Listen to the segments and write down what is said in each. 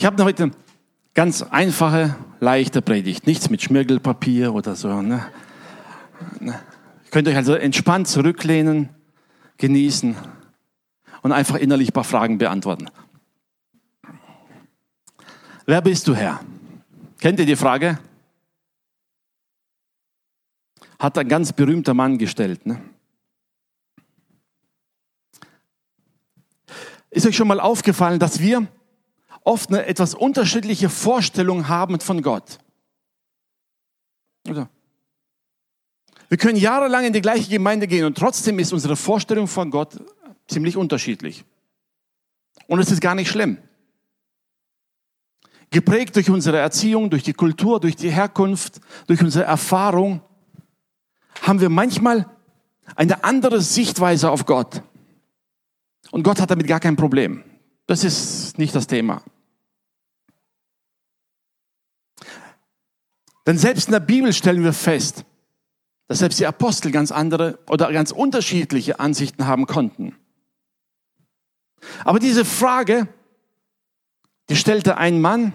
Ich habe heute ganz einfache, leichte Predigt. Nichts mit Schmirgelpapier oder so. Ne? Ihr könnt euch also entspannt zurücklehnen, genießen und einfach innerlich ein paar Fragen beantworten. Wer bist du, Herr? Kennt ihr die Frage? Hat ein ganz berühmter Mann gestellt. Ne? Ist euch schon mal aufgefallen, dass wir oft eine etwas unterschiedliche Vorstellung haben von Gott. Oder? Wir können jahrelang in die gleiche Gemeinde gehen und trotzdem ist unsere Vorstellung von Gott ziemlich unterschiedlich. Und es ist gar nicht schlimm. Geprägt durch unsere Erziehung, durch die Kultur, durch die Herkunft, durch unsere Erfahrung, haben wir manchmal eine andere Sichtweise auf Gott. Und Gott hat damit gar kein Problem. Das ist nicht das Thema. Denn selbst in der Bibel stellen wir fest, dass selbst die Apostel ganz andere oder ganz unterschiedliche Ansichten haben konnten. Aber diese Frage, die stellte ein Mann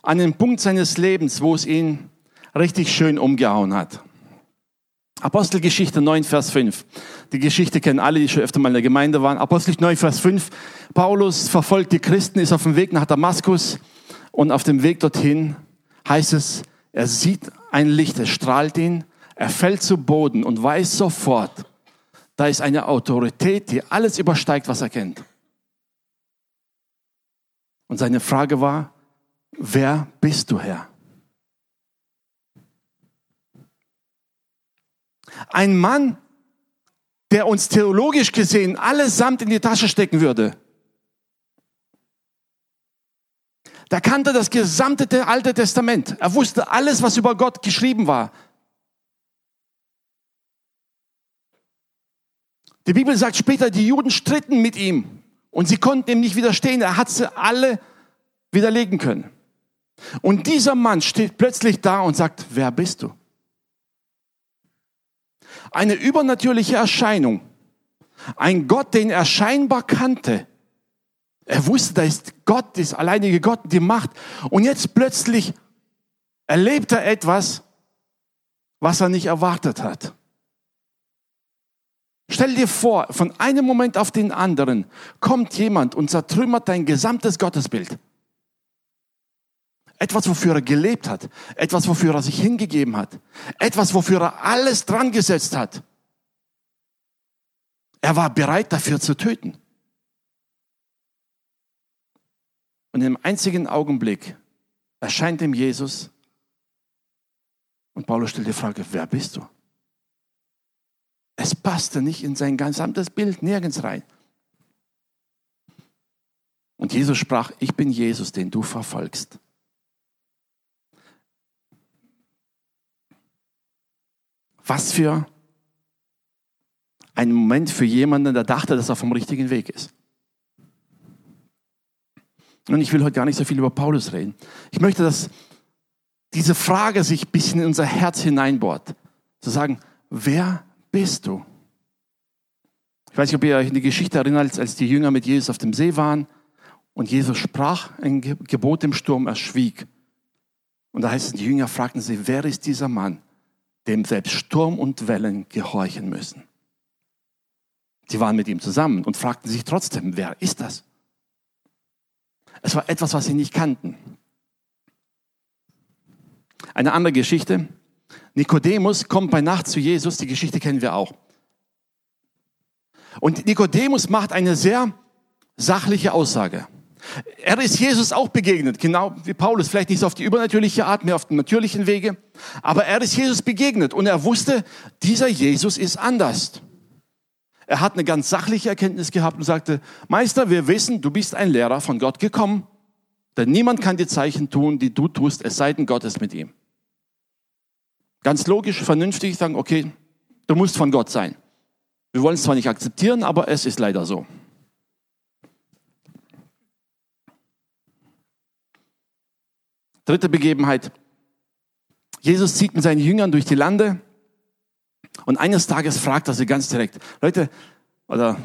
an den Punkt seines Lebens, wo es ihn richtig schön umgehauen hat. Apostelgeschichte 9, Vers 5. Die Geschichte kennen alle, die schon öfter mal in der Gemeinde waren. Apostel 9, Vers 5. Paulus verfolgt die Christen, ist auf dem Weg nach Damaskus und auf dem Weg dorthin heißt es, er sieht ein Licht, es strahlt ihn, er fällt zu Boden und weiß sofort, da ist eine Autorität, die alles übersteigt, was er kennt. Und seine Frage war, wer bist du, Herr? Ein Mann, der uns theologisch gesehen allesamt in die Tasche stecken würde. Da kannte das gesamte Alte Testament. Er wusste alles, was über Gott geschrieben war. Die Bibel sagt später, die Juden stritten mit ihm und sie konnten ihm nicht widerstehen. Er hat sie alle widerlegen können. Und dieser Mann steht plötzlich da und sagt, wer bist du? Eine übernatürliche Erscheinung. Ein Gott, den er scheinbar kannte, er wusste, da ist Gott, das alleinige Gott, die Macht. Und jetzt plötzlich erlebt er etwas, was er nicht erwartet hat. Stell dir vor, von einem Moment auf den anderen kommt jemand und zertrümmert dein gesamtes Gottesbild. Etwas, wofür er gelebt hat. Etwas, wofür er sich hingegeben hat. Etwas, wofür er alles dran gesetzt hat. Er war bereit dafür zu töten. Und im einzigen Augenblick erscheint ihm Jesus und Paulus stellt die Frage, wer bist du? Es passte nicht in sein gesamtes Bild nirgends rein. Und Jesus sprach, ich bin Jesus, den du verfolgst. Was für ein Moment für jemanden, der dachte, dass er vom richtigen Weg ist. Und ich will heute gar nicht so viel über Paulus reden. Ich möchte, dass diese Frage sich ein bisschen in unser Herz hineinbohrt. Zu sagen, wer bist du? Ich weiß nicht, ob ihr euch in die Geschichte erinnert, als die Jünger mit Jesus auf dem See waren und Jesus sprach ein Gebot im Sturm, er schwieg. Und da heißt es, die Jünger fragten sie, wer ist dieser Mann, dem selbst Sturm und Wellen gehorchen müssen? Sie waren mit ihm zusammen und fragten sich trotzdem, wer ist das? Es war etwas, was sie nicht kannten. Eine andere Geschichte. Nikodemus kommt bei Nacht zu Jesus. Die Geschichte kennen wir auch. Und Nikodemus macht eine sehr sachliche Aussage. Er ist Jesus auch begegnet, genau wie Paulus, vielleicht nicht so auf die übernatürliche Art, mehr auf den natürlichen Wege, aber er ist Jesus begegnet und er wusste, dieser Jesus ist anders. Er hat eine ganz sachliche Erkenntnis gehabt und sagte, Meister, wir wissen, du bist ein Lehrer von Gott gekommen, denn niemand kann die Zeichen tun, die du tust, es sei denn Gott ist mit ihm. Ganz logisch, vernünftig sagen, okay, du musst von Gott sein. Wir wollen es zwar nicht akzeptieren, aber es ist leider so. Dritte Begebenheit. Jesus zieht mit seinen Jüngern durch die Lande und eines Tages fragt er sie ganz direkt, Leute, oder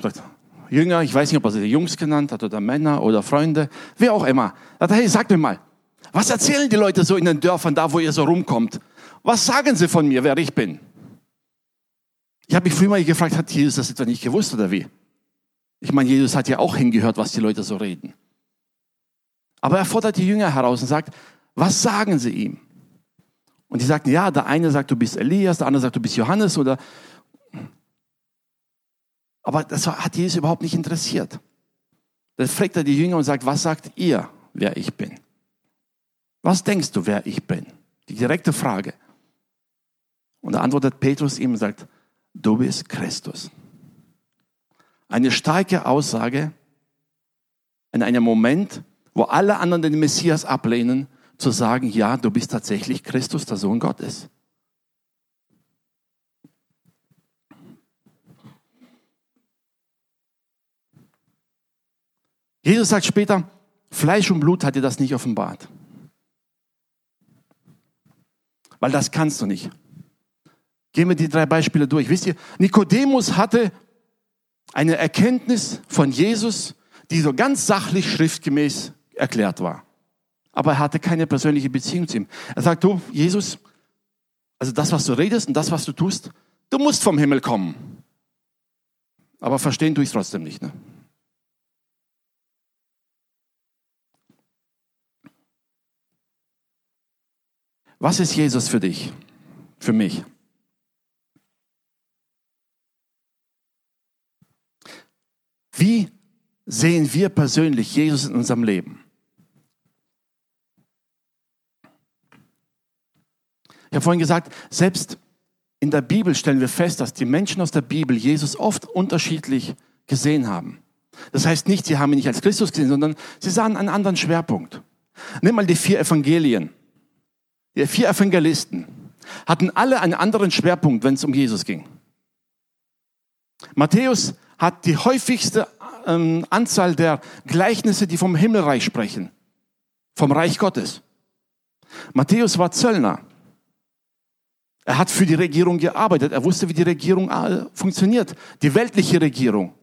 Jünger, ich weiß nicht, ob er sie Jungs genannt hat oder Männer oder Freunde, wer auch immer. Er hat, hey, sag mir mal, was erzählen die Leute so in den Dörfern da, wo ihr so rumkommt? Was sagen sie von mir, wer ich bin? Ich habe mich früher mal gefragt, hat Jesus das etwa nicht gewusst oder wie? Ich meine, Jesus hat ja auch hingehört, was die Leute so reden. Aber er fordert die Jünger heraus und sagt, was sagen sie ihm? Und die sagten, ja, der eine sagt, du bist Elias, der andere sagt, du bist Johannes oder. Aber das hat Jesus überhaupt nicht interessiert. Dann fragt er die Jünger und sagt, was sagt ihr, wer ich bin? Was denkst du, wer ich bin? Die direkte Frage. Und da antwortet Petrus ihm und sagt, du bist Christus. Eine starke Aussage in einem Moment, wo alle anderen den Messias ablehnen, zu sagen, ja, du bist tatsächlich Christus, der Sohn Gottes. Jesus sagt später, Fleisch und Blut hat dir das nicht offenbart. Weil das kannst du nicht. Gehen wir die drei Beispiele durch. Wisst ihr, Nikodemus hatte eine Erkenntnis von Jesus, die so ganz sachlich schriftgemäß erklärt war. Aber er hatte keine persönliche Beziehung zu ihm. Er sagt, du, Jesus, also das, was du redest und das, was du tust, du musst vom Himmel kommen. Aber verstehen tue ich es trotzdem nicht. Ne? Was ist Jesus für dich? Für mich? Wie sehen wir persönlich Jesus in unserem Leben? Ich habe vorhin gesagt, selbst in der Bibel stellen wir fest, dass die Menschen aus der Bibel Jesus oft unterschiedlich gesehen haben. Das heißt nicht, sie haben ihn nicht als Christus gesehen, sondern sie sahen einen anderen Schwerpunkt. Nimm mal die vier Evangelien. Die vier Evangelisten hatten alle einen anderen Schwerpunkt, wenn es um Jesus ging. Matthäus hat die häufigste ähm, Anzahl der Gleichnisse, die vom Himmelreich sprechen, vom Reich Gottes. Matthäus war Zöllner. Er hat für die Regierung gearbeitet. Er wusste, wie die Regierung äh, funktioniert, die weltliche Regierung.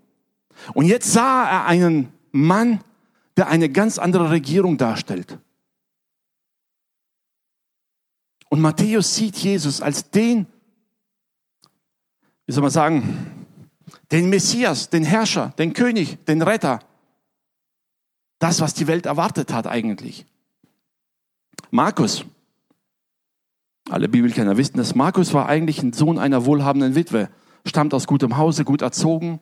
Und jetzt sah er einen Mann, der eine ganz andere Regierung darstellt. Und Matthäus sieht Jesus als den, wie soll man sagen, den Messias, den Herrscher, den König, den Retter. Das, was die Welt erwartet hat eigentlich. Markus, alle Bibelkenner wissen dass Markus war eigentlich ein Sohn einer wohlhabenden Witwe, stammt aus gutem Hause, gut erzogen.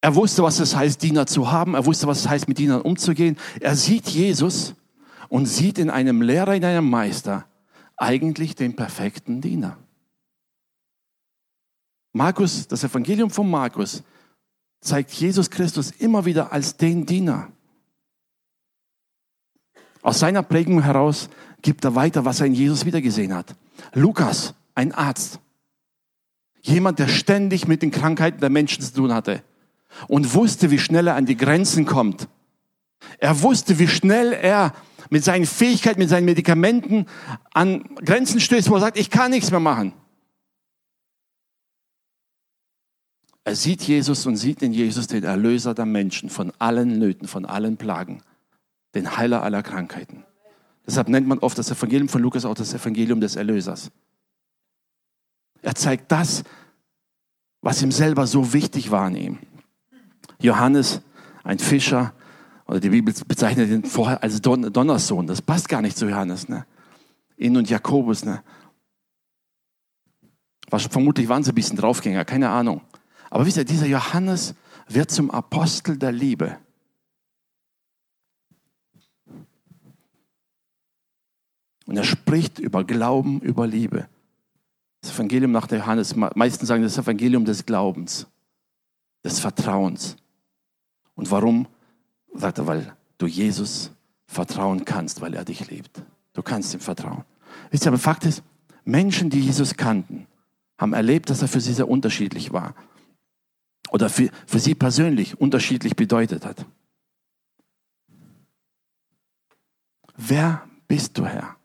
Er wusste, was es heißt, Diener zu haben. Er wusste, was es heißt, mit Dienern umzugehen. Er sieht Jesus und sieht in einem Lehrer, in einem Meister eigentlich den perfekten Diener. Markus, das Evangelium von Markus, zeigt Jesus Christus immer wieder als den Diener. Aus seiner Prägung heraus gibt er weiter, was er in Jesus wiedergesehen hat. Lukas, ein Arzt. Jemand, der ständig mit den Krankheiten der Menschen zu tun hatte und wusste, wie schnell er an die Grenzen kommt. Er wusste, wie schnell er mit seinen Fähigkeiten, mit seinen Medikamenten an Grenzen stößt, wo er sagt, ich kann nichts mehr machen. Er sieht Jesus und sieht in Jesus den Erlöser der Menschen von allen Nöten, von allen Plagen, den Heiler aller Krankheiten. Deshalb nennt man oft das Evangelium von Lukas auch das Evangelium des Erlösers. Er zeigt das, was ihm selber so wichtig war an ihm. Johannes, ein Fischer, oder die Bibel bezeichnet ihn vorher als Don Donnersohn. Das passt gar nicht zu Johannes. Ne? Ihn und Jakobus. Ne? Vermutlich waren sie ein bisschen Draufgänger, keine Ahnung. Aber wisst ihr, dieser Johannes wird zum Apostel der Liebe. Und er spricht über Glauben, über Liebe. Das Evangelium nach der Johannes, meistens sagen das Evangelium des Glaubens, des Vertrauens. Und warum? Sagt er, weil du Jesus vertrauen kannst, weil er dich liebt. Du kannst ihm vertrauen. Wisst ihr, aber Fakt ist, Menschen, die Jesus kannten, haben erlebt, dass er für sie sehr unterschiedlich war oder für, für sie persönlich unterschiedlich bedeutet hat. Wer bist du, Herr?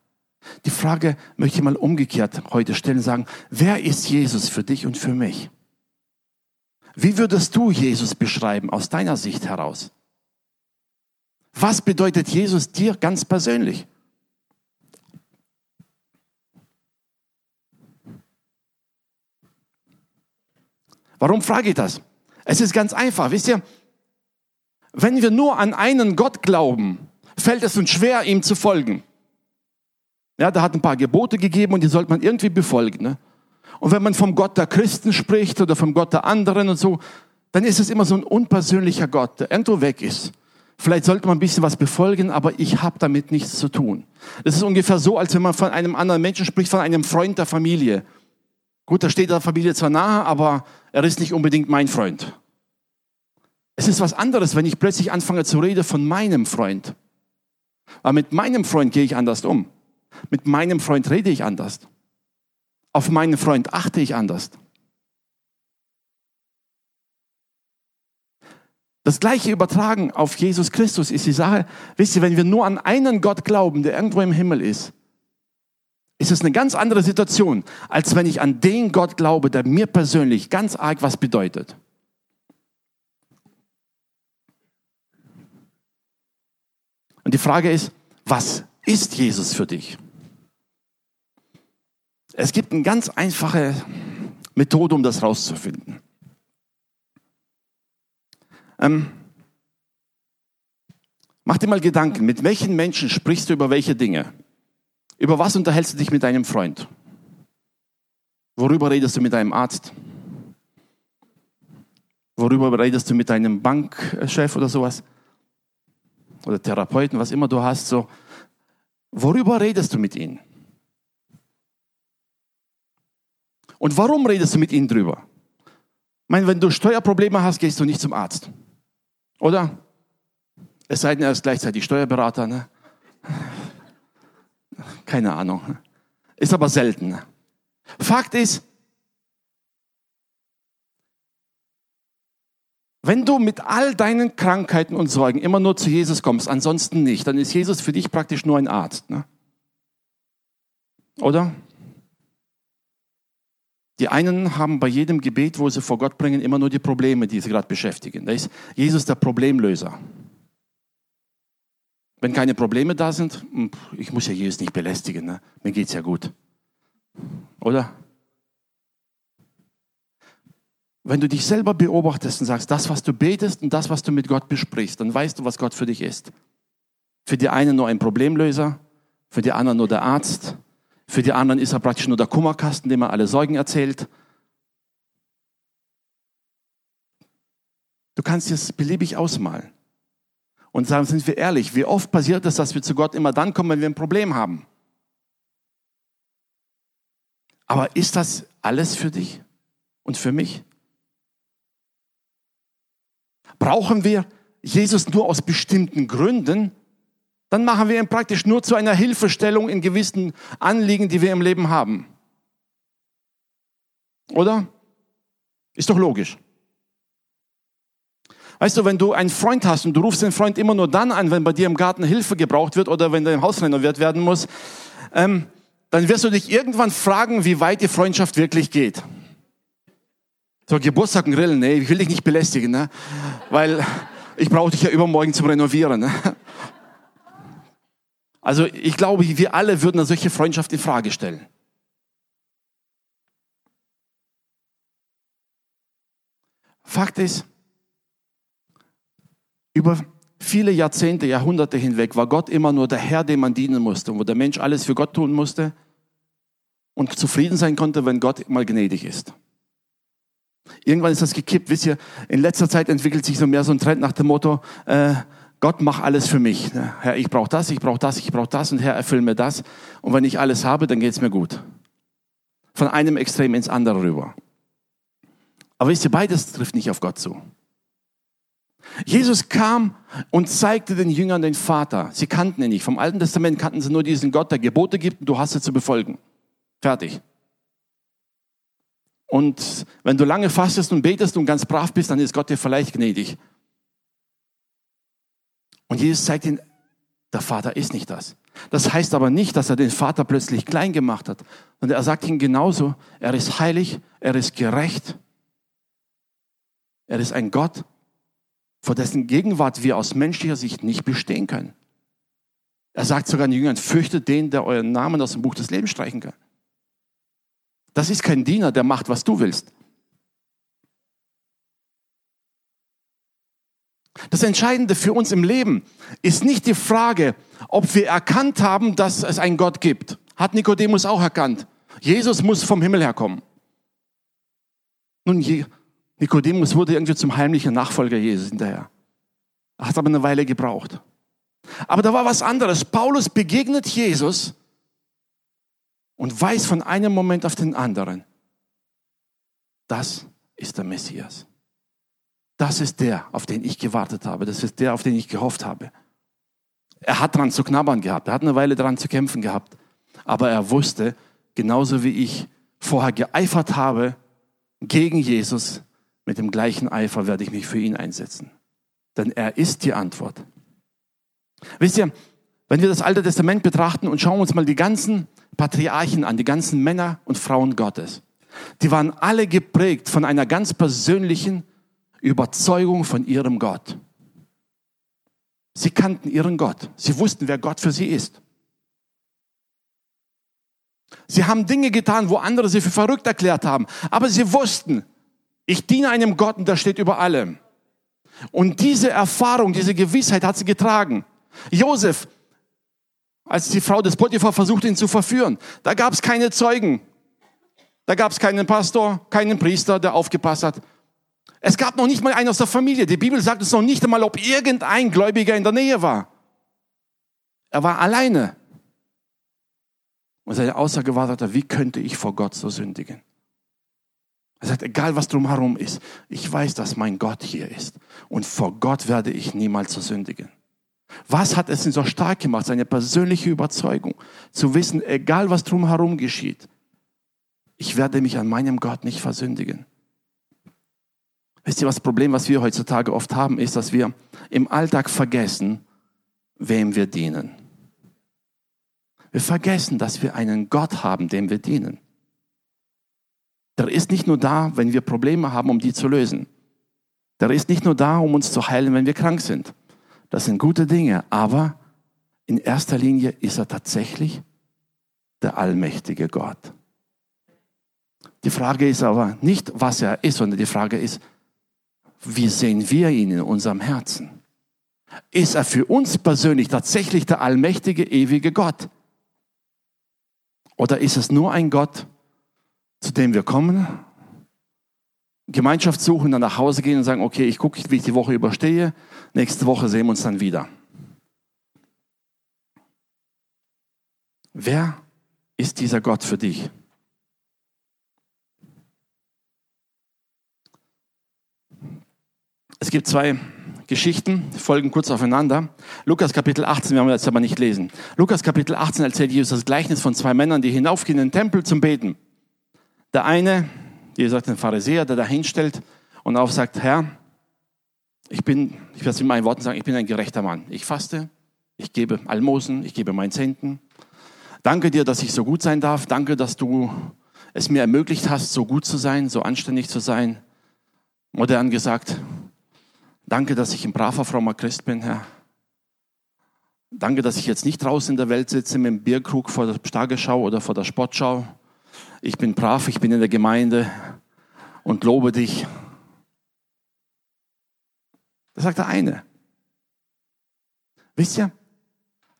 Die Frage möchte ich mal umgekehrt heute stellen, sagen, wer ist Jesus für dich und für mich? Wie würdest du Jesus beschreiben aus deiner Sicht heraus? Was bedeutet Jesus dir ganz persönlich? Warum frage ich das? Es ist ganz einfach, wisst ihr, wenn wir nur an einen Gott glauben, fällt es uns schwer, ihm zu folgen. Ja, da hat ein paar Gebote gegeben und die sollte man irgendwie befolgen. Ne? Und wenn man vom Gott der Christen spricht oder vom Gott der anderen und so, dann ist es immer so ein unpersönlicher Gott, der irgendwo weg ist. Vielleicht sollte man ein bisschen was befolgen, aber ich habe damit nichts zu tun. Das ist ungefähr so, als wenn man von einem anderen Menschen spricht, von einem Freund der Familie. Gut, da steht der Familie zwar nahe, aber er ist nicht unbedingt mein Freund. Es ist was anderes, wenn ich plötzlich anfange zu reden von meinem Freund. Aber mit meinem Freund gehe ich anders um. Mit meinem Freund rede ich anders. Auf meinen Freund achte ich anders. Das gleiche übertragen auf Jesus Christus ist die Sache, wisst ihr, wenn wir nur an einen Gott glauben, der irgendwo im Himmel ist, ist es eine ganz andere Situation, als wenn ich an den Gott glaube, der mir persönlich ganz arg was bedeutet. Und die Frage ist, was ist Jesus für dich? Es gibt eine ganz einfache Methode, um das rauszufinden. Ähm, mach dir mal Gedanken, mit welchen Menschen sprichst du über welche Dinge? Über was unterhältst du dich mit deinem Freund? Worüber redest du mit deinem Arzt? Worüber redest du mit deinem Bankchef oder sowas? Oder Therapeuten, was immer du hast, so. Worüber redest du mit ihnen? Und warum redest du mit ihnen drüber? Ich meine, wenn du Steuerprobleme hast, gehst du nicht zum Arzt. Oder? Es sei denn, er ist gleichzeitig Steuerberater. Ne? Keine Ahnung. Ist aber selten. Fakt ist, wenn du mit all deinen Krankheiten und Sorgen immer nur zu Jesus kommst, ansonsten nicht, dann ist Jesus für dich praktisch nur ein Arzt. Ne? Oder? Die einen haben bei jedem Gebet, wo sie vor Gott bringen, immer nur die Probleme, die sie gerade beschäftigen. Da ist Jesus der Problemlöser. Wenn keine Probleme da sind, hm, ich muss ja Jesus nicht belästigen, ne? mir geht's ja gut. Oder? Wenn du dich selber beobachtest und sagst, das, was du betest und das, was du mit Gott besprichst, dann weißt du, was Gott für dich ist. Für die einen nur ein Problemlöser, für die anderen nur der Arzt, für die anderen ist er praktisch nur der Kummerkasten, dem er alle Sorgen erzählt. Du kannst es beliebig ausmalen. Und sagen, sind wir ehrlich, wie oft passiert es, dass wir zu Gott immer dann kommen, wenn wir ein Problem haben? Aber ist das alles für dich und für mich? Brauchen wir Jesus nur aus bestimmten Gründen? dann machen wir ihn praktisch nur zu einer Hilfestellung in gewissen Anliegen, die wir im Leben haben. Oder? Ist doch logisch. Weißt du, wenn du einen Freund hast und du rufst den Freund immer nur dann an, wenn bei dir im Garten Hilfe gebraucht wird oder wenn dein Haus renoviert werden muss, ähm, dann wirst du dich irgendwann fragen, wie weit die Freundschaft wirklich geht. So, Geburtstag und Grillen, nee, ich will dich nicht belästigen, ne? weil ich brauche dich ja übermorgen zum Renovieren. Ne? Also ich glaube, wir alle würden eine solche Freundschaft in Frage stellen. Fakt ist, über viele Jahrzehnte, Jahrhunderte hinweg war Gott immer nur der Herr, dem man dienen musste, wo der Mensch alles für Gott tun musste und zufrieden sein konnte, wenn Gott mal gnädig ist. Irgendwann ist das gekippt. Wisst ihr, in letzter Zeit entwickelt sich so mehr so ein Trend nach dem Motto, äh, Gott mach alles für mich. Herr, ich brauche das, ich brauche das, ich brauche das und Herr, erfüll mir das. Und wenn ich alles habe, dann geht's mir gut. Von einem Extrem ins andere rüber. Aber wisst ihr, beides trifft nicht auf Gott zu. Jesus kam und zeigte den Jüngern den Vater. Sie kannten ihn nicht. Vom Alten Testament kannten sie nur diesen Gott, der Gebote gibt und du hast sie zu befolgen. Fertig. Und wenn du lange fastest und betest und ganz brav bist, dann ist Gott dir vielleicht gnädig. Und Jesus zeigt ihnen, der Vater ist nicht das. Das heißt aber nicht, dass er den Vater plötzlich klein gemacht hat. Und er sagt ihnen genauso, er ist heilig, er ist gerecht. Er ist ein Gott, vor dessen Gegenwart wir aus menschlicher Sicht nicht bestehen können. Er sagt sogar den Jüngern, fürchtet den, der euren Namen aus dem Buch des Lebens streichen kann. Das ist kein Diener, der macht, was du willst. Das Entscheidende für uns im Leben ist nicht die Frage, ob wir erkannt haben, dass es einen Gott gibt. Hat Nikodemus auch erkannt. Jesus muss vom Himmel herkommen. Nun, Nikodemus wurde irgendwie zum heimlichen Nachfolger Jesus hinterher. Hat aber eine Weile gebraucht. Aber da war was anderes. Paulus begegnet Jesus und weiß von einem Moment auf den anderen, das ist der Messias. Das ist der, auf den ich gewartet habe. Das ist der, auf den ich gehofft habe. Er hat dran zu knabbern gehabt. Er hat eine Weile dran zu kämpfen gehabt. Aber er wusste, genauso wie ich vorher geeifert habe gegen Jesus, mit dem gleichen Eifer werde ich mich für ihn einsetzen. Denn er ist die Antwort. Wisst ihr, wenn wir das Alte Testament betrachten und schauen uns mal die ganzen Patriarchen an, die ganzen Männer und Frauen Gottes, die waren alle geprägt von einer ganz persönlichen Überzeugung von ihrem Gott. Sie kannten ihren Gott. Sie wussten, wer Gott für sie ist. Sie haben Dinge getan, wo andere sie für verrückt erklärt haben. Aber sie wussten, ich diene einem Gott und der steht über allem. Und diese Erfahrung, diese Gewissheit hat sie getragen. Josef, als die Frau des Potiphar versuchte, ihn zu verführen, da gab es keine Zeugen. Da gab es keinen Pastor, keinen Priester, der aufgepasst hat. Es gab noch nicht mal einen aus der Familie. Die Bibel sagt es noch nicht einmal, ob irgendein Gläubiger in der Nähe war. Er war alleine. Und seine Aussage war, wie könnte ich vor Gott so sündigen? Er sagt, egal was drumherum ist, ich weiß, dass mein Gott hier ist. Und vor Gott werde ich niemals so sündigen. Was hat es ihn so stark gemacht? Seine persönliche Überzeugung. Zu wissen, egal was drumherum geschieht, ich werde mich an meinem Gott nicht versündigen. Wisst ihr, was das Problem, was wir heutzutage oft haben, ist, dass wir im Alltag vergessen, wem wir dienen. Wir vergessen, dass wir einen Gott haben, dem wir dienen. Der ist nicht nur da, wenn wir Probleme haben, um die zu lösen. Der ist nicht nur da, um uns zu heilen, wenn wir krank sind. Das sind gute Dinge, aber in erster Linie ist er tatsächlich der allmächtige Gott. Die Frage ist aber nicht, was er ist, sondern die Frage ist, wie sehen wir ihn in unserem Herzen? Ist er für uns persönlich tatsächlich der allmächtige, ewige Gott? Oder ist es nur ein Gott, zu dem wir kommen, Gemeinschaft suchen, dann nach Hause gehen und sagen, okay, ich gucke, wie ich die Woche überstehe, nächste Woche sehen wir uns dann wieder. Wer ist dieser Gott für dich? Es gibt zwei Geschichten, folgen kurz aufeinander. Lukas Kapitel 18, wir haben jetzt aber nicht lesen. Lukas Kapitel 18 erzählt Jesus das Gleichnis von zwei Männern, die hinaufgehen in den Tempel zum Beten. Der eine, wie gesagt, ein Pharisäer, der da hinstellt und auch sagt, Herr, ich bin, ich werde es in meinen Worten sagen, ich bin ein gerechter Mann. Ich faste, ich gebe Almosen, ich gebe meinen Zehnten. Danke dir, dass ich so gut sein darf. Danke, dass du es mir ermöglicht hast, so gut zu sein, so anständig zu sein. Modern gesagt, Danke, dass ich ein braver, frommer Christ bin, Herr. Danke, dass ich jetzt nicht draußen in der Welt sitze mit dem Bierkrug vor der Stageschau oder vor der Sportschau. Ich bin brav, ich bin in der Gemeinde und lobe dich. Das sagt der eine. Wisst ihr,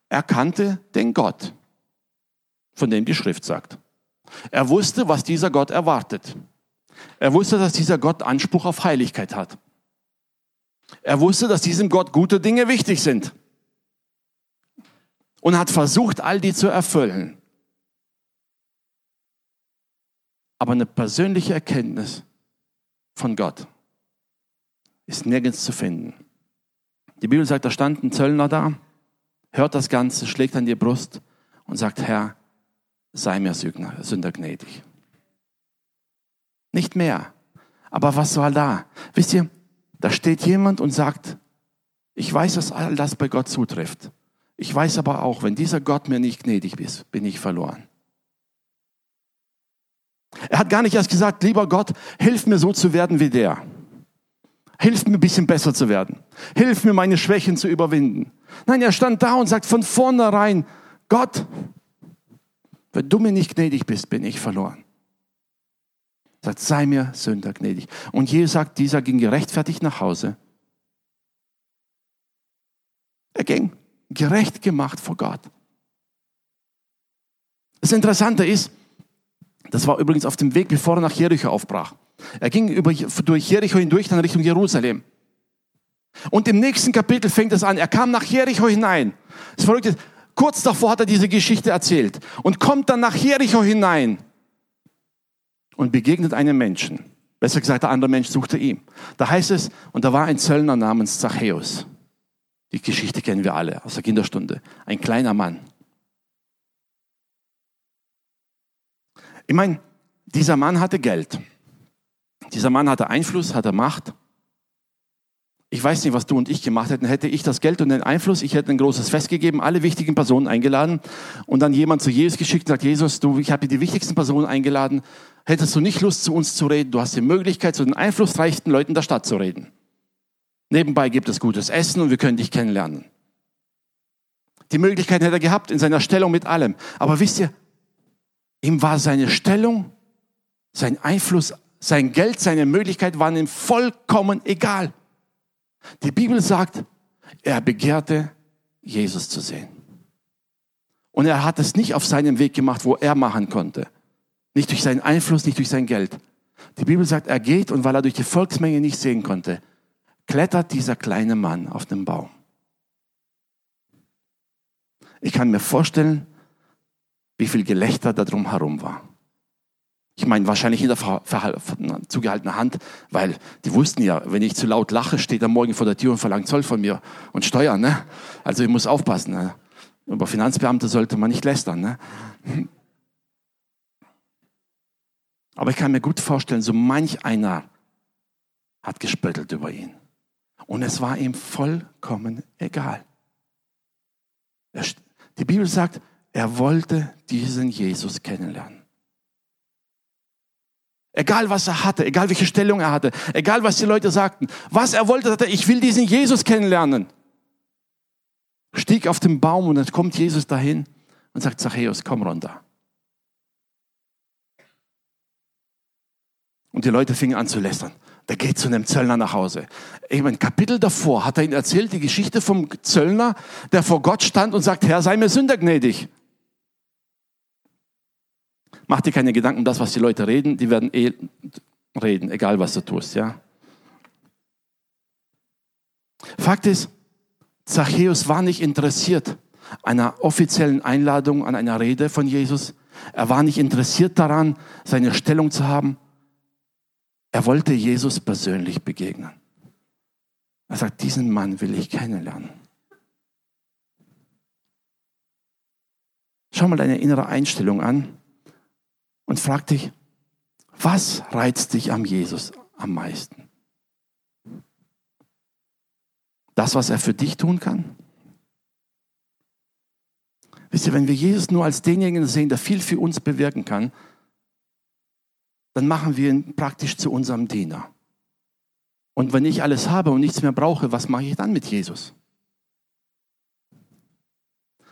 er kannte den Gott, von dem die Schrift sagt. Er wusste, was dieser Gott erwartet. Er wusste, dass dieser Gott Anspruch auf Heiligkeit hat. Er wusste, dass diesem Gott gute Dinge wichtig sind. Und hat versucht, all die zu erfüllen. Aber eine persönliche Erkenntnis von Gott ist nirgends zu finden. Die Bibel sagt, da stand ein Zöllner da, hört das Ganze, schlägt an die Brust und sagt, Herr, sei mir Sünder gnädig. Nicht mehr. Aber was war da? Wisst ihr, da steht jemand und sagt, ich weiß, dass all das bei Gott zutrifft. Ich weiß aber auch, wenn dieser Gott mir nicht gnädig ist, bin ich verloren. Er hat gar nicht erst gesagt, lieber Gott, hilf mir so zu werden wie der. Hilf mir ein bisschen besser zu werden. Hilf mir, meine Schwächen zu überwinden. Nein, er stand da und sagt von vornherein, Gott, wenn du mir nicht gnädig bist, bin ich verloren. Er sagt, sei mir Sünder gnädig. Und Jesus sagt, dieser ging gerechtfertigt nach Hause. Er ging gerecht gemacht vor Gott. Das Interessante ist, das war übrigens auf dem Weg, bevor er nach Jericho aufbrach. Er ging über, durch Jericho hindurch, dann Richtung Jerusalem. Und im nächsten Kapitel fängt es an. Er kam nach Jericho hinein. Das Verrückte ist, kurz davor hat er diese Geschichte erzählt und kommt dann nach Jericho hinein und begegnet einem Menschen. Besser gesagt, der andere Mensch suchte ihn. Da heißt es, und da war ein Zöllner namens Zachäus. Die Geschichte kennen wir alle aus der Kinderstunde. Ein kleiner Mann. Ich meine, dieser Mann hatte Geld. Dieser Mann hatte Einfluss, hatte Macht. Ich weiß nicht, was du und ich gemacht hätten. Hätte ich das Geld und den Einfluss, ich hätte ein großes Fest gegeben, alle wichtigen Personen eingeladen und dann jemand zu Jesus geschickt und sagt, Jesus, du, ich habe dir die wichtigsten Personen eingeladen. Hättest du nicht Lust, zu uns zu reden? Du hast die Möglichkeit, zu den einflussreichsten Leuten der Stadt zu reden. Nebenbei gibt es gutes Essen und wir können dich kennenlernen. Die Möglichkeit hätte er gehabt in seiner Stellung mit allem. Aber wisst ihr, ihm war seine Stellung, sein Einfluss, sein Geld, seine Möglichkeit waren ihm vollkommen egal. Die Bibel sagt, er begehrte, Jesus zu sehen. Und er hat es nicht auf seinem Weg gemacht, wo er machen konnte. Nicht durch seinen Einfluss, nicht durch sein Geld. Die Bibel sagt, er geht und weil er durch die Volksmenge nicht sehen konnte, klettert dieser kleine Mann auf den Baum. Ich kann mir vorstellen, wie viel Gelächter da drum herum war. Ich meine, wahrscheinlich hinter zugehaltener Hand, weil die wussten ja, wenn ich zu laut lache, steht er morgen vor der Tür und verlangt Zoll von mir und Steuern. Ne? Also ich muss aufpassen. Ne? Über Finanzbeamte sollte man nicht lästern. Ne? Aber ich kann mir gut vorstellen, so manch einer hat gespöttelt über ihn. Und es war ihm vollkommen egal. Die Bibel sagt, er wollte diesen Jesus kennenlernen. Egal was er hatte, egal welche Stellung er hatte, egal was die Leute sagten, was er wollte, sagte, ich will diesen Jesus kennenlernen. Stieg auf den Baum und dann kommt Jesus dahin und sagt, Zachäus, komm runter. Und die Leute fingen an zu lästern. Der geht zu einem Zöllner nach Hause. Ich meine, Kapitel davor hat er ihnen erzählt, die Geschichte vom Zöllner, der vor Gott stand und sagt, Herr, sei mir sündergnädig. Mach dir keine Gedanken um das, was die Leute reden, die werden eh reden, egal was du tust, ja. Fakt ist, Zachäus war nicht interessiert einer offiziellen Einladung, an einer Rede von Jesus. Er war nicht interessiert daran, seine Stellung zu haben. Er wollte Jesus persönlich begegnen. Er sagt, diesen Mann will ich kennenlernen. Schau mal deine innere Einstellung an und frag dich, was reizt dich am Jesus am meisten? Das, was er für dich tun kann? Wisst ihr, wenn wir Jesus nur als denjenigen sehen, der viel für uns bewirken kann, dann machen wir ihn praktisch zu unserem Diener. Und wenn ich alles habe und nichts mehr brauche, was mache ich dann mit Jesus?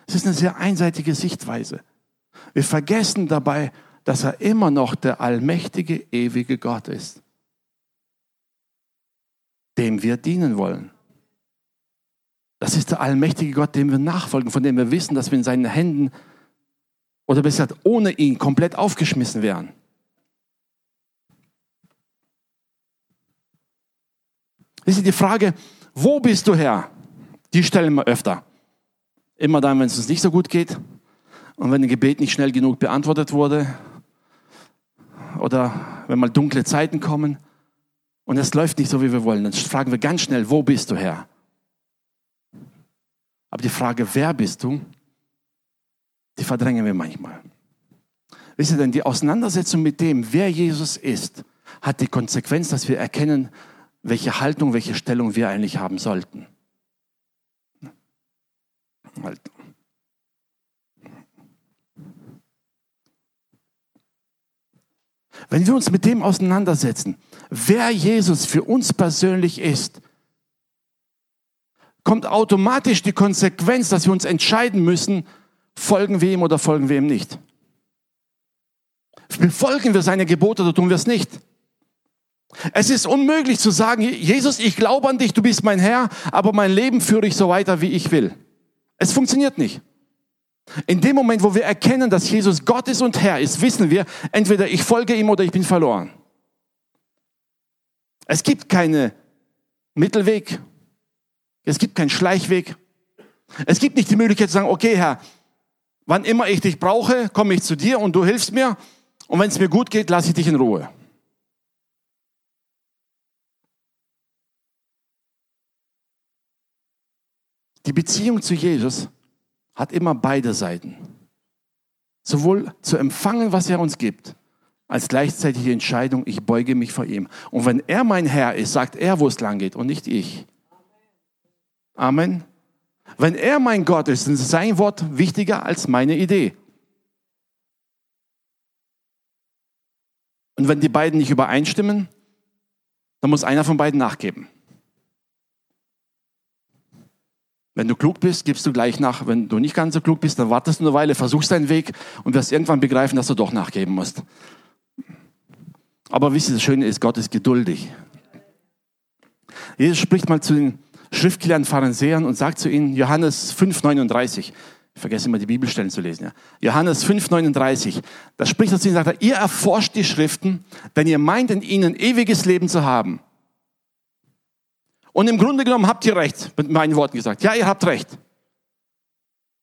Es ist eine sehr einseitige Sichtweise. Wir vergessen dabei, dass er immer noch der allmächtige, ewige Gott ist, dem wir dienen wollen. Das ist der allmächtige Gott, dem wir nachfolgen, von dem wir wissen, dass wir in seinen Händen oder besser gesagt ohne ihn komplett aufgeschmissen wären. Das ist die Frage, wo bist du Herr? Die stellen wir öfter. Immer dann, wenn es uns nicht so gut geht und wenn ein Gebet nicht schnell genug beantwortet wurde oder wenn mal dunkle Zeiten kommen und es läuft nicht so, wie wir wollen, dann fragen wir ganz schnell, wo bist du Herr? Aber die Frage, wer bist du, die verdrängen wir manchmal. Wisst ihr denn, die Auseinandersetzung mit dem, wer Jesus ist, hat die Konsequenz, dass wir erkennen, welche Haltung, welche Stellung wir eigentlich haben sollten. Wenn wir uns mit dem auseinandersetzen, wer Jesus für uns persönlich ist, kommt automatisch die Konsequenz, dass wir uns entscheiden müssen, folgen wir ihm oder folgen wir ihm nicht. Befolgen wir seine Gebote oder tun wir es nicht? Es ist unmöglich zu sagen, Jesus, ich glaube an dich, du bist mein Herr, aber mein Leben führe ich so weiter, wie ich will. Es funktioniert nicht. In dem Moment, wo wir erkennen, dass Jesus Gott ist und Herr ist, wissen wir, entweder ich folge ihm oder ich bin verloren. Es gibt keine Mittelweg. Es gibt keinen Schleichweg. Es gibt nicht die Möglichkeit zu sagen, okay, Herr, wann immer ich dich brauche, komme ich zu dir und du hilfst mir. Und wenn es mir gut geht, lasse ich dich in Ruhe. Die Beziehung zu Jesus hat immer beide Seiten. Sowohl zu empfangen, was er uns gibt, als gleichzeitig die Entscheidung, ich beuge mich vor ihm. Und wenn er mein Herr ist, sagt er, wo es lang geht und nicht ich. Amen. Wenn er mein Gott ist, ist sein Wort wichtiger als meine Idee. Und wenn die beiden nicht übereinstimmen, dann muss einer von beiden nachgeben. Wenn du klug bist, gibst du gleich nach. Wenn du nicht ganz so klug bist, dann wartest du eine Weile, versuchst deinen Weg und wirst irgendwann begreifen, dass du doch nachgeben musst. Aber wisst ihr, das Schöne ist, Gott ist geduldig. Jesus spricht mal zu den Schriftgelehrten Pharisäern und sagt zu ihnen, Johannes 5,39, ich vergesse immer die Bibelstellen zu lesen, ja. Johannes 5,39, da spricht er zu ihnen, sagt er, ihr erforscht die Schriften, denn ihr meint in ihnen ewiges Leben zu haben. Und im Grunde genommen habt ihr recht, mit meinen Worten gesagt. Ja, ihr habt recht.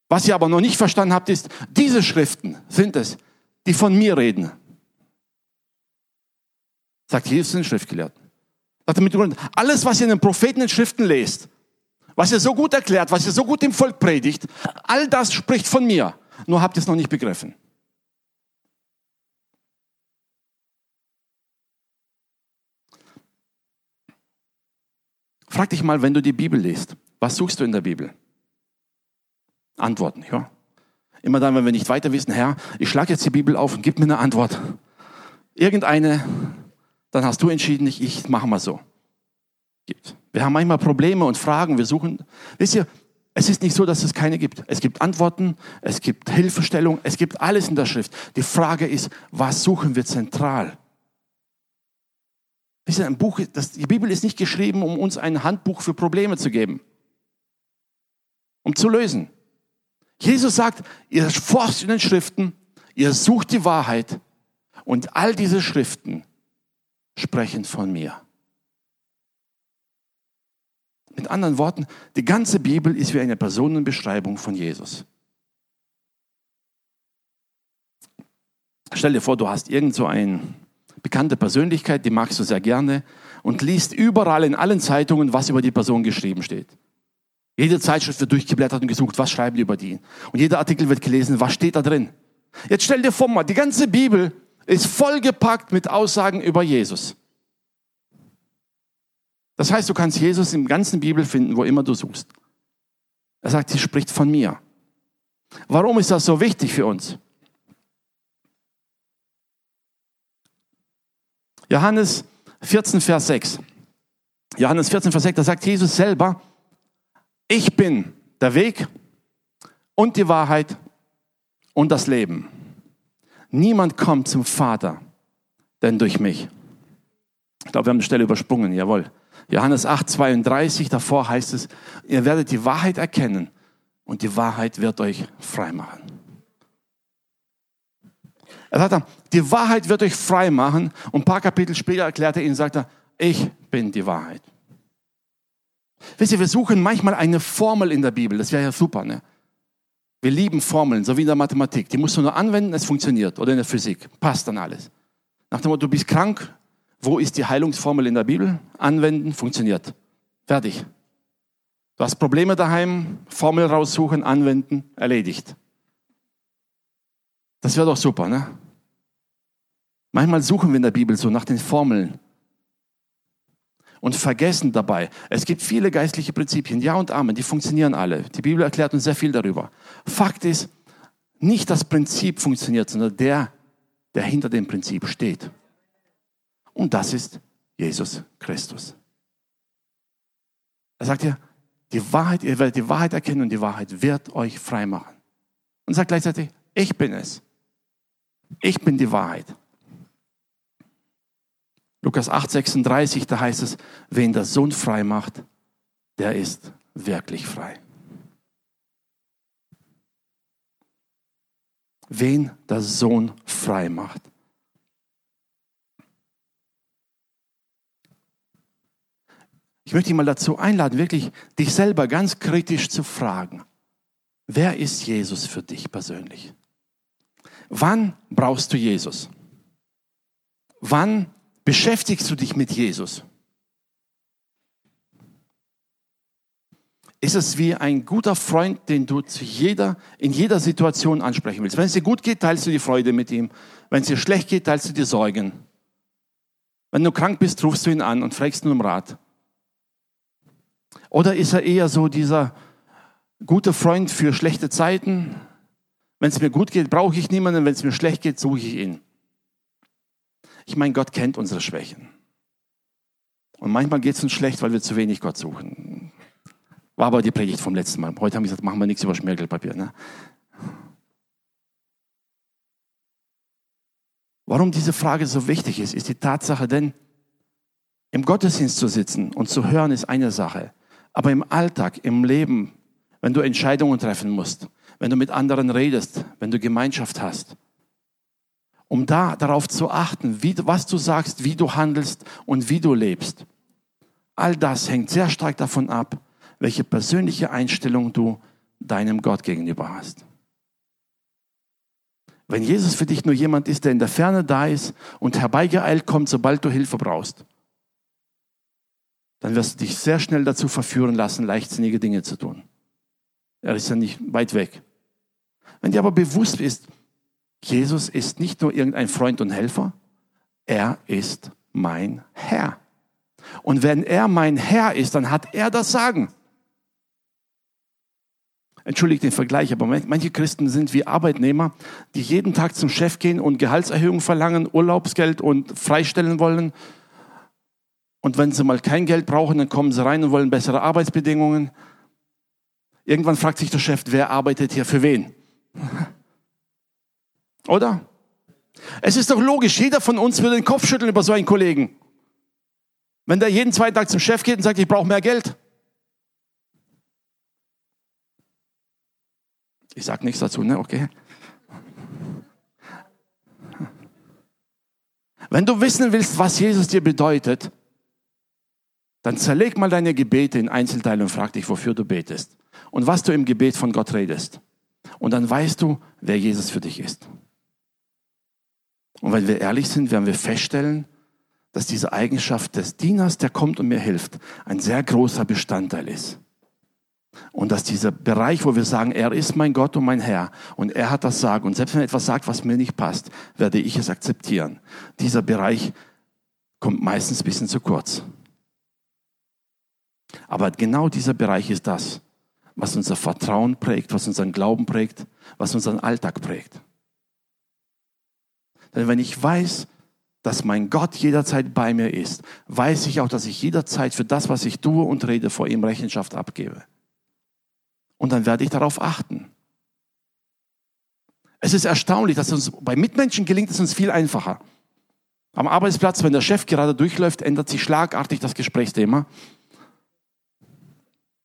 Was ihr aber noch nicht verstanden habt, ist, diese Schriften sind es, die von mir reden. Sagt Jesus den Schriftgelehrten. Sagt er mit Grund, alles, was ihr in den Propheten in Schriften lest, was ihr so gut erklärt, was ihr so gut dem Volk predigt, all das spricht von mir. Nur habt ihr es noch nicht begriffen. Frag dich mal, wenn du die Bibel liest, was suchst du in der Bibel? Antworten, ja. Immer dann, wenn wir nicht weiter wissen, Herr, ich schlage jetzt die Bibel auf und gib mir eine Antwort. Irgendeine, dann hast du entschieden, ich, ich mache mal so. Wir haben manchmal Probleme und Fragen, wir suchen. Wisst ihr, es ist nicht so, dass es keine gibt. Es gibt Antworten, es gibt Hilfestellung, es gibt alles in der Schrift. Die Frage ist, was suchen wir zentral? Wisst ihr, ein Buch, das, die Bibel ist nicht geschrieben, um uns ein Handbuch für Probleme zu geben, um zu lösen. Jesus sagt, ihr forscht in den Schriften, ihr sucht die Wahrheit und all diese Schriften sprechen von mir. Mit anderen Worten, die ganze Bibel ist wie eine Personenbeschreibung von Jesus. Stell dir vor, du hast irgend so ein bekannte Persönlichkeit, die magst du sehr gerne und liest überall in allen Zeitungen, was über die Person geschrieben steht. Jede Zeitschrift wird durchgeblättert und gesucht, was schreiben die über die. Und jeder Artikel wird gelesen, was steht da drin. Jetzt stell dir vor mal, die ganze Bibel ist vollgepackt mit Aussagen über Jesus. Das heißt, du kannst Jesus im ganzen Bibel finden, wo immer du suchst. Er sagt, sie spricht von mir. Warum ist das so wichtig für uns? Johannes 14, Vers 6. Johannes 14, Vers 6, da sagt Jesus selber, ich bin der Weg und die Wahrheit und das Leben. Niemand kommt zum Vater, denn durch mich. Ich glaube, wir haben die Stelle übersprungen, jawohl. Johannes 8, 32, davor heißt es, ihr werdet die Wahrheit erkennen und die Wahrheit wird euch frei machen. Er sagt, die Wahrheit wird euch frei machen. Und ein paar Kapitel später erklärt er ihnen, sagt er, ich bin die Wahrheit. Wisst ihr, wir suchen manchmal eine Formel in der Bibel. Das wäre ja super, ne? Wir lieben Formeln, so wie in der Mathematik. Die musst du nur anwenden, es funktioniert. Oder in der Physik. Passt dann alles. Nach dem Motto, du bist krank. Wo ist die Heilungsformel in der Bibel? Anwenden, funktioniert. Fertig. Du hast Probleme daheim, Formel raussuchen, anwenden, erledigt. Das wäre doch super, ne? Manchmal suchen wir in der Bibel so nach den Formeln und vergessen dabei, es gibt viele geistliche Prinzipien, Ja und Amen, die funktionieren alle. Die Bibel erklärt uns sehr viel darüber. Fakt ist, nicht das Prinzip funktioniert, sondern der, der hinter dem Prinzip steht. Und das ist Jesus Christus. Er sagt ja, die Wahrheit, ihr werdet die Wahrheit erkennen und die Wahrheit wird euch frei machen. Und sagt gleichzeitig, ich bin es. Ich bin die Wahrheit. Lukas 8, 36, da heißt es, wen der Sohn frei macht, der ist wirklich frei. Wen der Sohn frei macht. Ich möchte dich mal dazu einladen, wirklich dich selber ganz kritisch zu fragen. Wer ist Jesus für dich persönlich? Wann brauchst du Jesus? Wann beschäftigst du dich mit Jesus? Ist es wie ein guter Freund, den du zu jeder, in jeder Situation ansprechen willst? Wenn es dir gut geht, teilst du die Freude mit ihm. Wenn es dir schlecht geht, teilst du die Sorgen. Wenn du krank bist, rufst du ihn an und fragst nur um Rat. Oder ist er eher so dieser gute Freund für schlechte Zeiten? Wenn es mir gut geht, brauche ich niemanden. Wenn es mir schlecht geht, suche ich ihn. Ich meine, Gott kennt unsere Schwächen. Und manchmal geht es uns schlecht, weil wir zu wenig Gott suchen. War aber die Predigt vom letzten Mal. Heute haben wir gesagt, machen wir nichts über Schmirgelpapier. Ne? Warum diese Frage so wichtig ist, ist die Tatsache, denn im Gottesdienst zu sitzen und zu hören ist eine Sache. Aber im Alltag, im Leben, wenn du Entscheidungen treffen musst, wenn du mit anderen redest, wenn du Gemeinschaft hast, um da darauf zu achten, wie, was du sagst, wie du handelst und wie du lebst. All das hängt sehr stark davon ab, welche persönliche Einstellung du deinem Gott gegenüber hast. Wenn Jesus für dich nur jemand ist, der in der Ferne da ist und herbeigeeilt kommt, sobald du Hilfe brauchst, dann wirst du dich sehr schnell dazu verführen lassen, leichtsinnige Dinge zu tun. Er ist ja nicht weit weg. Wenn dir aber bewusst ist, Jesus ist nicht nur irgendein Freund und Helfer, er ist mein Herr. Und wenn er mein Herr ist, dann hat er das Sagen. Entschuldigt den Vergleich, aber manche Christen sind wie Arbeitnehmer, die jeden Tag zum Chef gehen und Gehaltserhöhung verlangen, Urlaubsgeld und freistellen wollen und wenn sie mal kein Geld brauchen, dann kommen sie rein und wollen bessere Arbeitsbedingungen. Irgendwann fragt sich der Chef, wer arbeitet hier für wen? Oder? Es ist doch logisch, jeder von uns würde den Kopf schütteln über so einen Kollegen. Wenn der jeden zweiten Tag zum Chef geht und sagt, ich brauche mehr Geld. Ich sage nichts dazu, ne? Okay. Wenn du wissen willst, was Jesus dir bedeutet, dann zerleg mal deine Gebete in Einzelteile und frag dich, wofür du betest und was du im Gebet von Gott redest. Und dann weißt du, wer Jesus für dich ist. Und wenn wir ehrlich sind, werden wir feststellen, dass diese Eigenschaft des Dieners, der kommt und mir hilft, ein sehr großer Bestandteil ist. Und dass dieser Bereich, wo wir sagen, er ist mein Gott und mein Herr und er hat das Sagen und selbst wenn er etwas sagt, was mir nicht passt, werde ich es akzeptieren. Dieser Bereich kommt meistens ein bisschen zu kurz. Aber genau dieser Bereich ist das, was unser Vertrauen prägt, was unseren Glauben prägt, was unseren Alltag prägt. Denn wenn ich weiß, dass mein Gott jederzeit bei mir ist, weiß ich auch, dass ich jederzeit für das, was ich tue und rede, vor ihm Rechenschaft abgebe. Und dann werde ich darauf achten. Es ist erstaunlich, dass uns bei Mitmenschen gelingt es uns viel einfacher. Am Arbeitsplatz, wenn der Chef gerade durchläuft, ändert sich schlagartig das Gesprächsthema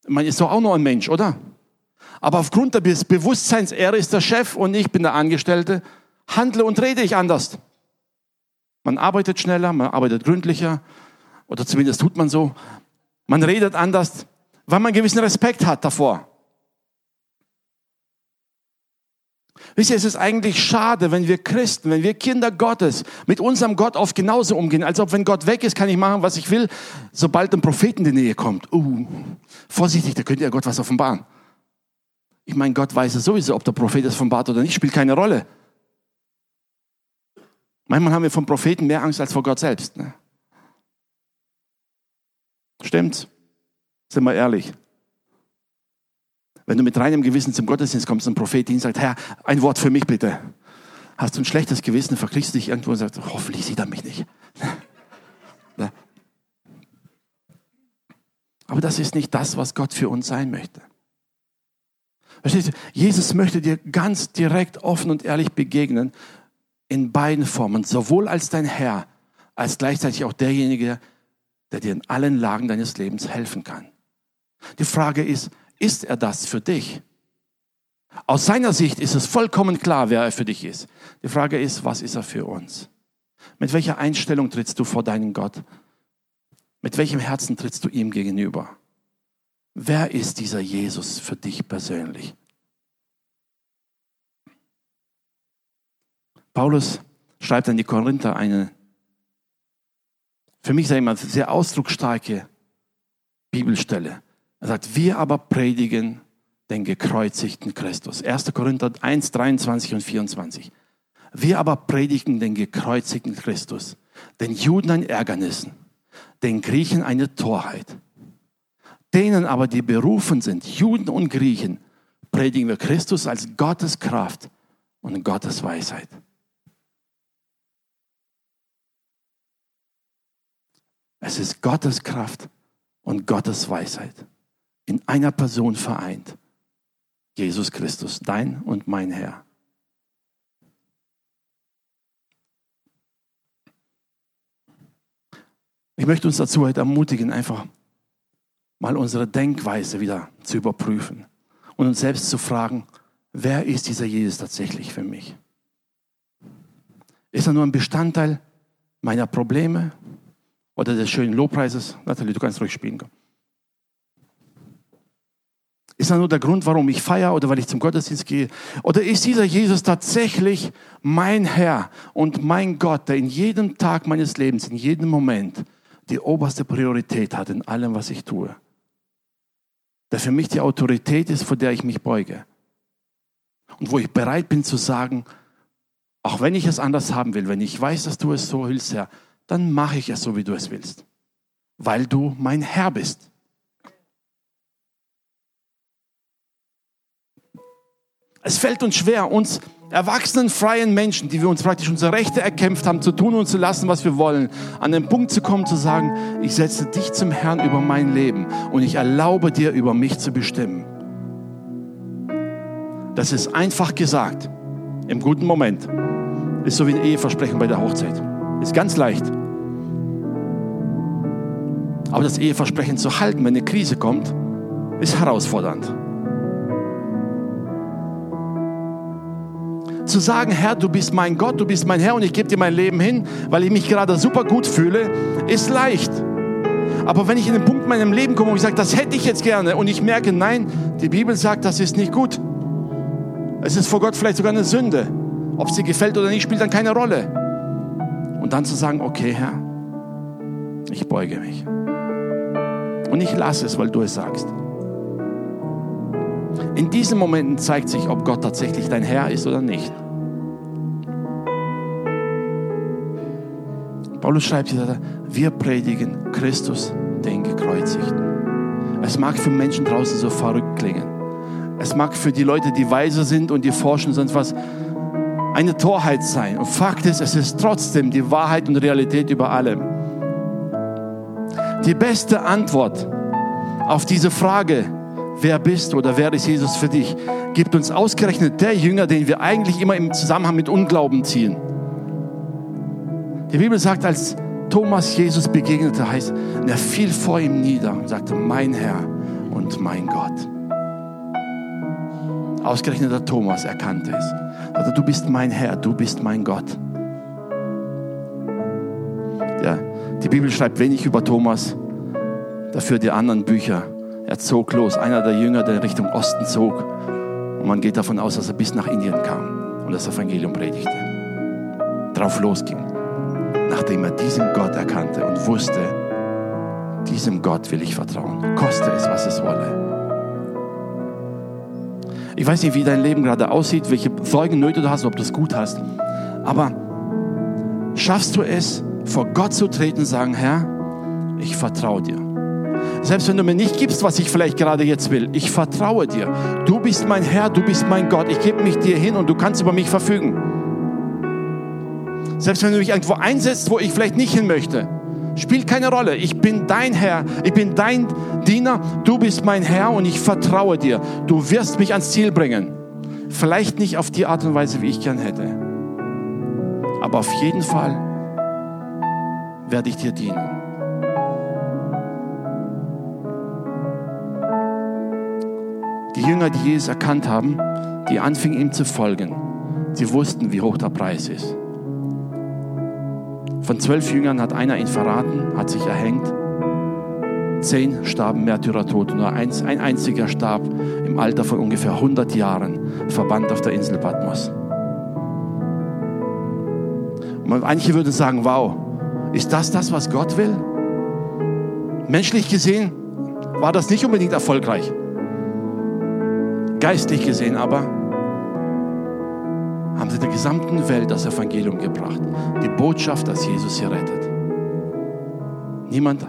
man ist doch auch nur ein Mensch, oder? Aber aufgrund des Bewusstseins, er ist der Chef und ich bin der Angestellte, handle und rede ich anders. Man arbeitet schneller, man arbeitet gründlicher, oder zumindest tut man so. Man redet anders, weil man gewissen Respekt hat davor. Wisst ihr, es ist eigentlich schade, wenn wir Christen, wenn wir Kinder Gottes mit unserem Gott oft genauso umgehen, als ob wenn Gott weg ist, kann ich machen, was ich will, sobald ein Prophet in die Nähe kommt. Uh, vorsichtig, da könnte ja Gott was offenbaren. Ich meine, Gott weiß es sowieso, ob der Prophet es offenbart oder nicht, spielt keine Rolle. Manchmal haben wir vom Propheten mehr Angst als vor Gott selbst. Ne? Stimmt's? Sind wir ehrlich? Wenn du mit reinem Gewissen zum Gottesdienst kommst ein Prophet, Prophetdienst sagt, Herr, ein Wort für mich bitte. Hast du ein schlechtes Gewissen, verkriegst du dich irgendwo und sagst, hoffentlich sieht er mich nicht. Aber das ist nicht das, was Gott für uns sein möchte. Verstehst du? Jesus möchte dir ganz direkt, offen und ehrlich begegnen, in beiden Formen, sowohl als dein Herr, als gleichzeitig auch derjenige, der dir in allen Lagen deines Lebens helfen kann. Die Frage ist, ist er das für dich? Aus seiner Sicht ist es vollkommen klar, wer er für dich ist. Die Frage ist, was ist er für uns? Mit welcher Einstellung trittst du vor deinen Gott? Mit welchem Herzen trittst du ihm gegenüber? Wer ist dieser Jesus für dich persönlich? Paulus schreibt an die Korinther eine, für mich sage ich mal, sehr ausdrucksstarke Bibelstelle. Er sagt, wir aber predigen den gekreuzigten Christus. 1. Korinther 1, 23 und 24. Wir aber predigen den gekreuzigten Christus, den Juden ein Ärgernis, den Griechen eine Torheit. Denen aber, die berufen sind, Juden und Griechen, predigen wir Christus als Gottes Kraft und Gottes Weisheit. Es ist Gottes Kraft und Gottes Weisheit in einer Person vereint. Jesus Christus, dein und mein Herr. Ich möchte uns dazu heute ermutigen, einfach mal unsere Denkweise wieder zu überprüfen und uns selbst zu fragen, wer ist dieser Jesus tatsächlich für mich? Ist er nur ein Bestandteil meiner Probleme oder des schönen Lobpreises? Nathalie, du kannst ruhig spielen. Komm. Ist er nur der Grund, warum ich feiere oder weil ich zum Gottesdienst gehe? Oder ist dieser Jesus tatsächlich mein Herr und mein Gott, der in jedem Tag meines Lebens, in jedem Moment die oberste Priorität hat in allem, was ich tue? Der für mich die Autorität ist, vor der ich mich beuge. Und wo ich bereit bin zu sagen, auch wenn ich es anders haben will, wenn ich weiß, dass du es so willst, Herr, dann mache ich es so, wie du es willst. Weil du mein Herr bist. Es fällt uns schwer, uns erwachsenen, freien Menschen, die wir uns praktisch unsere Rechte erkämpft haben, zu tun und zu lassen, was wir wollen, an den Punkt zu kommen, zu sagen, ich setze dich zum Herrn über mein Leben und ich erlaube dir, über mich zu bestimmen. Das ist einfach gesagt, im guten Moment. Ist so wie ein Eheversprechen bei der Hochzeit. Ist ganz leicht. Aber das Eheversprechen zu halten, wenn eine Krise kommt, ist herausfordernd. Zu sagen, Herr, du bist mein Gott, du bist mein Herr und ich gebe dir mein Leben hin, weil ich mich gerade super gut fühle, ist leicht. Aber wenn ich in den Punkt in meinem Leben komme, wo ich sage, das hätte ich jetzt gerne und ich merke, nein, die Bibel sagt, das ist nicht gut. Es ist vor Gott vielleicht sogar eine Sünde. Ob sie gefällt oder nicht, spielt dann keine Rolle. Und dann zu sagen, okay, Herr, ich beuge mich. Und ich lasse es, weil du es sagst. In diesen Momenten zeigt sich, ob Gott tatsächlich dein Herr ist oder nicht. Paulus schreibt hier, wir predigen Christus, den Gekreuzigten. Es mag für Menschen draußen so verrückt klingen. Es mag für die Leute, die weise sind und die forschen, sonst was, eine Torheit sein. Und Fakt ist, es ist trotzdem die Wahrheit und Realität über allem. Die beste Antwort auf diese Frage, wer bist oder wer ist Jesus für dich, gibt uns ausgerechnet der Jünger, den wir eigentlich immer im Zusammenhang mit Unglauben ziehen. Die Bibel sagt, als Thomas Jesus begegnete, heißt, er fiel vor ihm nieder und sagte, mein Herr und mein Gott. Ausgerechnet der Thomas erkannte es. Also du bist mein Herr, du bist mein Gott. Ja, die Bibel schreibt wenig über Thomas, dafür die anderen Bücher er zog los, einer der Jünger, der Richtung Osten zog. Und man geht davon aus, dass er bis nach Indien kam und das Evangelium predigte. Drauf losging, nachdem er diesen Gott erkannte und wusste, diesem Gott will ich vertrauen, koste es, was es wolle. Ich weiß nicht, wie dein Leben gerade aussieht, welche Sorgen, Nöte du hast, ob du es gut hast. Aber schaffst du es, vor Gott zu treten und sagen, Herr, ich vertraue dir. Selbst wenn du mir nicht gibst, was ich vielleicht gerade jetzt will, ich vertraue dir. Du bist mein Herr, du bist mein Gott. Ich gebe mich dir hin und du kannst über mich verfügen. Selbst wenn du mich irgendwo einsetzt, wo ich vielleicht nicht hin möchte, Spielt keine Rolle. Ich bin dein Herr. Ich bin dein Diener. Du bist mein Herr und ich vertraue dir. Du wirst mich ans Ziel bringen. Vielleicht nicht auf die Art und Weise, wie ich gern hätte. Aber auf jeden Fall werde ich dir dienen. Die Jünger, die Jesus erkannt haben, die anfingen ihm zu folgen, sie wussten, wie hoch der Preis ist. Von zwölf Jüngern hat einer ihn verraten, hat sich erhängt. Zehn starben Märtyrertod nur eins, ein einziger starb im Alter von ungefähr 100 Jahren, verbannt auf der Insel Patmos. Manche würden sagen, wow, ist das das, was Gott will? Menschlich gesehen war das nicht unbedingt erfolgreich. Geistlich gesehen aber haben sie der gesamten Welt das Evangelium gebracht. Die Botschaft, dass Jesus sie rettet. Niemand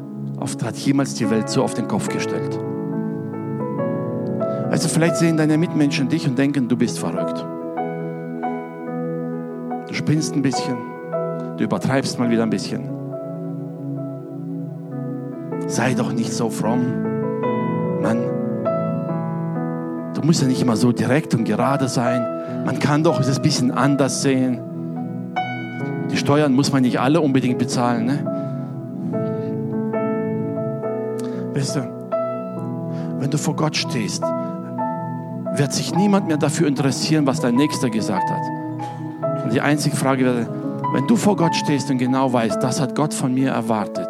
hat jemals die Welt so auf den Kopf gestellt. Also vielleicht sehen deine Mitmenschen dich und denken, du bist verrückt. Du spinnst ein bisschen, du übertreibst mal wieder ein bisschen. Sei doch nicht so fromm, Mann. Du musst ja nicht immer so direkt und gerade sein. Man kann doch es ein bisschen anders sehen. Die Steuern muss man nicht alle unbedingt bezahlen. Ne? Weißt du, wenn du vor Gott stehst, wird sich niemand mehr dafür interessieren, was dein Nächster gesagt hat. Und die einzige Frage wäre, wenn du vor Gott stehst und genau weißt, das hat Gott von mir erwartet,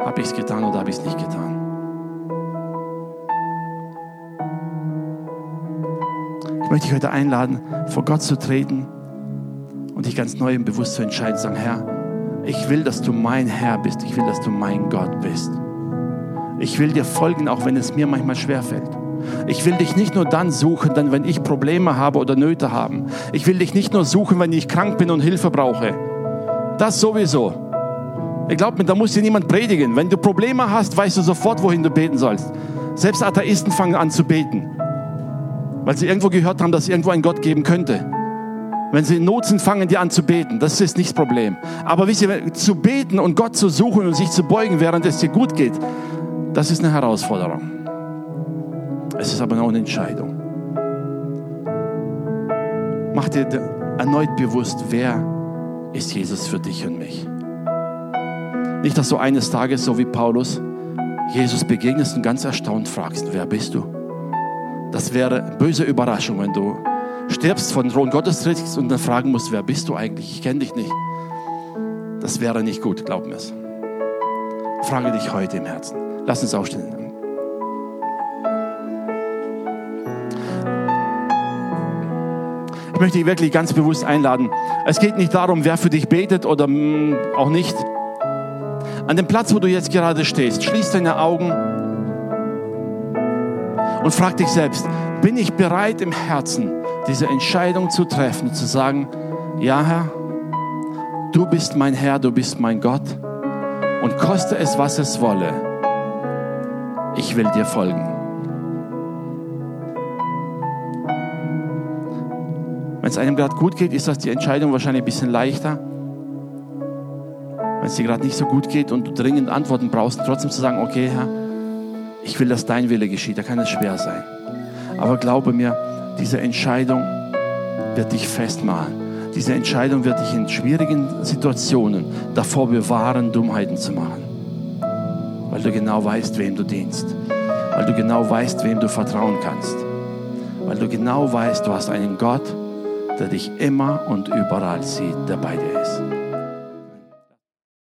habe ich es getan oder habe ich es nicht getan? Möchte dich heute einladen, vor Gott zu treten und dich ganz neu im Bewusst zu entscheiden, sagen, Herr, ich will, dass du mein Herr bist. Ich will, dass du mein Gott bist. Ich will dir folgen, auch wenn es mir manchmal schwerfällt. Ich will dich nicht nur dann suchen, dann wenn ich Probleme habe oder Nöte habe. Ich will dich nicht nur suchen, wenn ich krank bin und Hilfe brauche. Das sowieso. Ich glaube mir, da muss dir niemand predigen. Wenn du Probleme hast, weißt du sofort, wohin du beten sollst. Selbst Atheisten fangen an zu beten weil sie irgendwo gehört haben, dass es irgendwo einen Gott geben könnte. Wenn sie in Not sind, fangen die an zu beten. Das ist nicht das Problem. Aber wisst ihr, zu beten und Gott zu suchen und sich zu beugen, während es dir gut geht, das ist eine Herausforderung. Es ist aber auch eine Entscheidung. Mach dir erneut bewusst, wer ist Jesus für dich und mich. Nicht, dass du eines Tages, so wie Paulus, Jesus begegnest und ganz erstaunt fragst, wer bist du? Das wäre böse Überraschung, wenn du stirbst von Thron Gottes trittst und dann fragen musst, wer bist du eigentlich? Ich kenne dich nicht. Das wäre nicht gut, glaub mir es. Frage dich heute im Herzen. Lass uns aufstehen. Ich möchte dich wirklich ganz bewusst einladen. Es geht nicht darum, wer für dich betet oder mm, auch nicht. An dem Platz, wo du jetzt gerade stehst, schließ deine Augen und frag dich selbst, bin ich bereit im Herzen, diese Entscheidung zu treffen, zu sagen, ja Herr, du bist mein Herr, du bist mein Gott und koste es, was es wolle, ich will dir folgen. Wenn es einem gerade gut geht, ist das die Entscheidung wahrscheinlich ein bisschen leichter. Wenn es dir gerade nicht so gut geht und du dringend Antworten brauchst, trotzdem zu sagen, okay Herr, ich will, dass dein Wille geschieht. Da kann es schwer sein. Aber glaube mir, diese Entscheidung wird dich festmachen. Diese Entscheidung wird dich in schwierigen Situationen davor bewahren, Dummheiten zu machen. Weil du genau weißt, wem du dienst. Weil du genau weißt, wem du vertrauen kannst. Weil du genau weißt, du hast einen Gott, der dich immer und überall sieht, der bei dir ist.